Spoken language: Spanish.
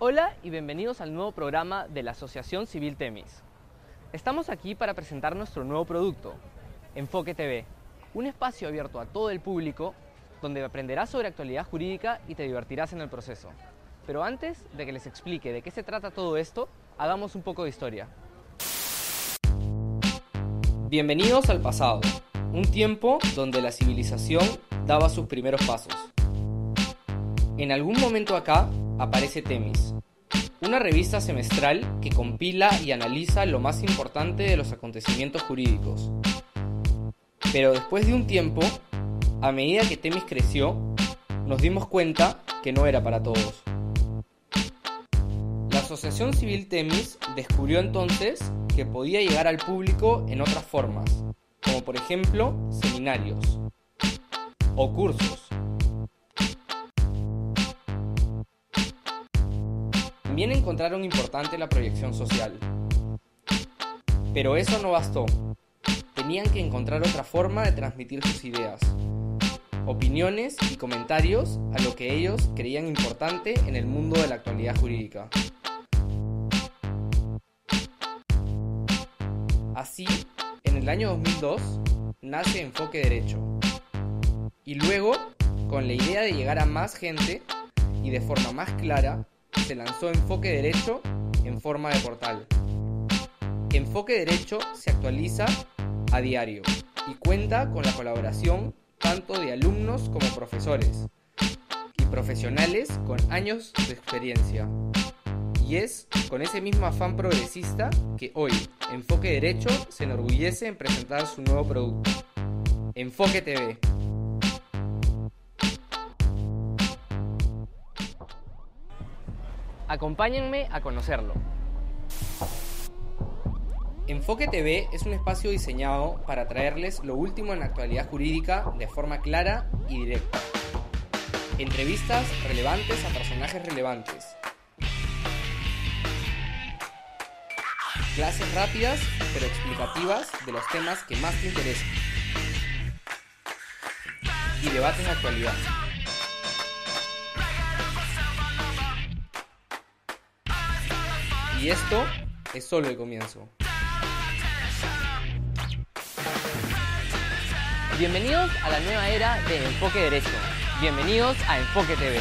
Hola y bienvenidos al nuevo programa de la Asociación Civil Temis. Estamos aquí para presentar nuestro nuevo producto, Enfoque TV, un espacio abierto a todo el público donde aprenderás sobre actualidad jurídica y te divertirás en el proceso. Pero antes de que les explique de qué se trata todo esto, hagamos un poco de historia. Bienvenidos al pasado, un tiempo donde la civilización daba sus primeros pasos. En algún momento acá aparece Temis, una revista semestral que compila y analiza lo más importante de los acontecimientos jurídicos. Pero después de un tiempo, a medida que Temis creció, nos dimos cuenta que no era para todos. La Asociación Civil Temis descubrió entonces que podía llegar al público en otras formas, como por ejemplo seminarios o cursos. También encontraron importante la proyección social. Pero eso no bastó. Tenían que encontrar otra forma de transmitir sus ideas, opiniones y comentarios a lo que ellos creían importante en el mundo de la actualidad jurídica. Así, en el año 2002 nace Enfoque Derecho. Y luego, con la idea de llegar a más gente y de forma más clara, se lanzó Enfoque Derecho en forma de portal. Enfoque Derecho se actualiza a diario y cuenta con la colaboración tanto de alumnos como profesores y profesionales con años de experiencia. Y es con ese mismo afán progresista que hoy Enfoque Derecho se enorgullece en presentar su nuevo producto, Enfoque TV. Acompáñenme a conocerlo. Enfoque TV es un espacio diseñado para traerles lo último en la actualidad jurídica de forma clara y directa. Entrevistas relevantes a personajes relevantes. Clases rápidas pero explicativas de los temas que más te interesan. Y debates de actualidad. Y esto es solo el comienzo. Bienvenidos a la nueva era de Enfoque Derecho. Bienvenidos a Enfoque TV.